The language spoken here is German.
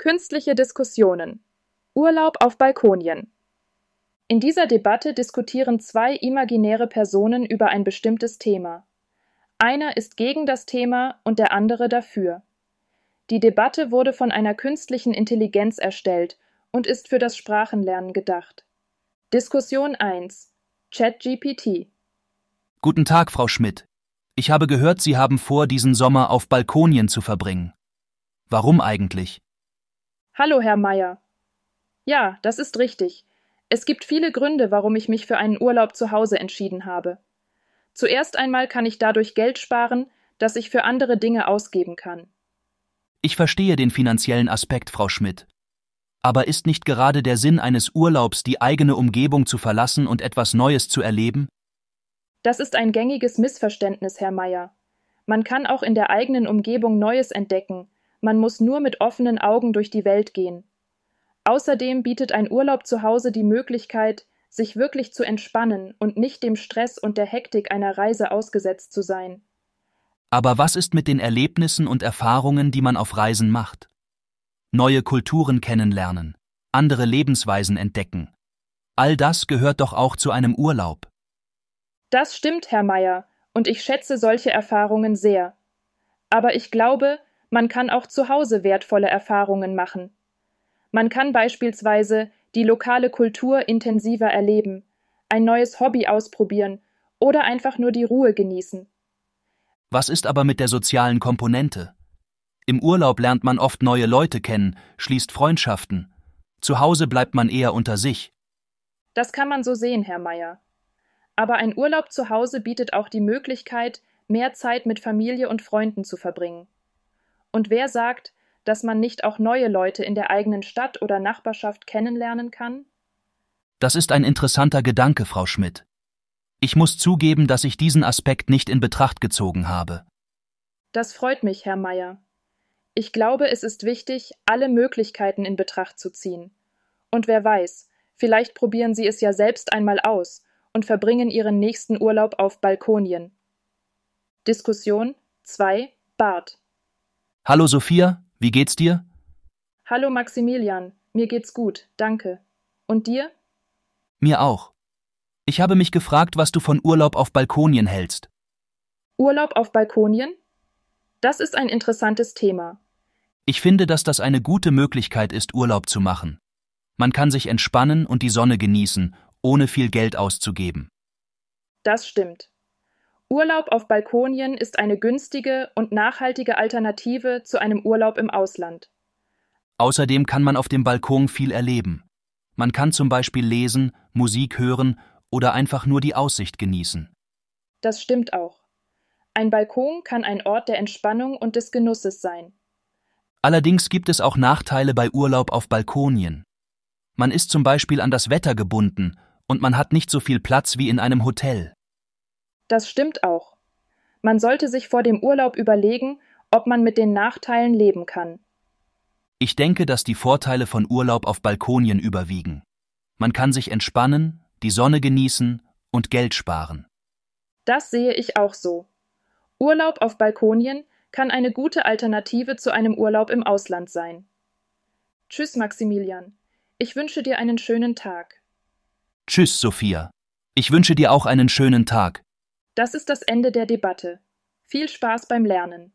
Künstliche Diskussionen. Urlaub auf Balkonien. In dieser Debatte diskutieren zwei imaginäre Personen über ein bestimmtes Thema. Einer ist gegen das Thema und der andere dafür. Die Debatte wurde von einer künstlichen Intelligenz erstellt und ist für das Sprachenlernen gedacht. Diskussion 1 ChatGPT Guten Tag, Frau Schmidt. Ich habe gehört, Sie haben vor, diesen Sommer auf Balkonien zu verbringen. Warum eigentlich? Hallo, Herr Meier. Ja, das ist richtig. Es gibt viele Gründe, warum ich mich für einen Urlaub zu Hause entschieden habe. Zuerst einmal kann ich dadurch Geld sparen, das ich für andere Dinge ausgeben kann. Ich verstehe den finanziellen Aspekt, Frau Schmidt. Aber ist nicht gerade der Sinn eines Urlaubs, die eigene Umgebung zu verlassen und etwas Neues zu erleben? Das ist ein gängiges Missverständnis, Herr Meier. Man kann auch in der eigenen Umgebung Neues entdecken, man muss nur mit offenen Augen durch die Welt gehen. Außerdem bietet ein Urlaub zu Hause die Möglichkeit, sich wirklich zu entspannen und nicht dem Stress und der Hektik einer Reise ausgesetzt zu sein. Aber was ist mit den Erlebnissen und Erfahrungen, die man auf Reisen macht? Neue Kulturen kennenlernen, andere Lebensweisen entdecken. All das gehört doch auch zu einem Urlaub. Das stimmt, Herr Meier, und ich schätze solche Erfahrungen sehr. Aber ich glaube, man kann auch zu Hause wertvolle Erfahrungen machen. Man kann beispielsweise die lokale Kultur intensiver erleben, ein neues Hobby ausprobieren oder einfach nur die Ruhe genießen. Was ist aber mit der sozialen Komponente? Im Urlaub lernt man oft neue Leute kennen, schließt Freundschaften. Zu Hause bleibt man eher unter sich. Das kann man so sehen, Herr Meier. Aber ein Urlaub zu Hause bietet auch die Möglichkeit, mehr Zeit mit Familie und Freunden zu verbringen. Und wer sagt, dass man nicht auch neue Leute in der eigenen Stadt oder Nachbarschaft kennenlernen kann? Das ist ein interessanter Gedanke, Frau Schmidt. Ich muss zugeben, dass ich diesen Aspekt nicht in Betracht gezogen habe. Das freut mich, Herr Meier. Ich glaube, es ist wichtig, alle Möglichkeiten in Betracht zu ziehen. Und wer weiß, vielleicht probieren Sie es ja selbst einmal aus und verbringen Ihren nächsten Urlaub auf Balkonien. Diskussion 2 Bart Hallo Sophia, wie geht's dir? Hallo Maximilian, mir geht's gut, danke. Und dir? Mir auch. Ich habe mich gefragt, was du von Urlaub auf Balkonien hältst. Urlaub auf Balkonien? Das ist ein interessantes Thema. Ich finde, dass das eine gute Möglichkeit ist, Urlaub zu machen. Man kann sich entspannen und die Sonne genießen, ohne viel Geld auszugeben. Das stimmt. Urlaub auf Balkonien ist eine günstige und nachhaltige Alternative zu einem Urlaub im Ausland. Außerdem kann man auf dem Balkon viel erleben. Man kann zum Beispiel lesen, Musik hören oder einfach nur die Aussicht genießen. Das stimmt auch. Ein Balkon kann ein Ort der Entspannung und des Genusses sein. Allerdings gibt es auch Nachteile bei Urlaub auf Balkonien. Man ist zum Beispiel an das Wetter gebunden und man hat nicht so viel Platz wie in einem Hotel. Das stimmt auch. Man sollte sich vor dem Urlaub überlegen, ob man mit den Nachteilen leben kann. Ich denke, dass die Vorteile von Urlaub auf Balkonien überwiegen. Man kann sich entspannen, die Sonne genießen und Geld sparen. Das sehe ich auch so. Urlaub auf Balkonien kann eine gute Alternative zu einem Urlaub im Ausland sein. Tschüss, Maximilian. Ich wünsche dir einen schönen Tag. Tschüss, Sophia. Ich wünsche dir auch einen schönen Tag. Das ist das Ende der Debatte. Viel Spaß beim Lernen.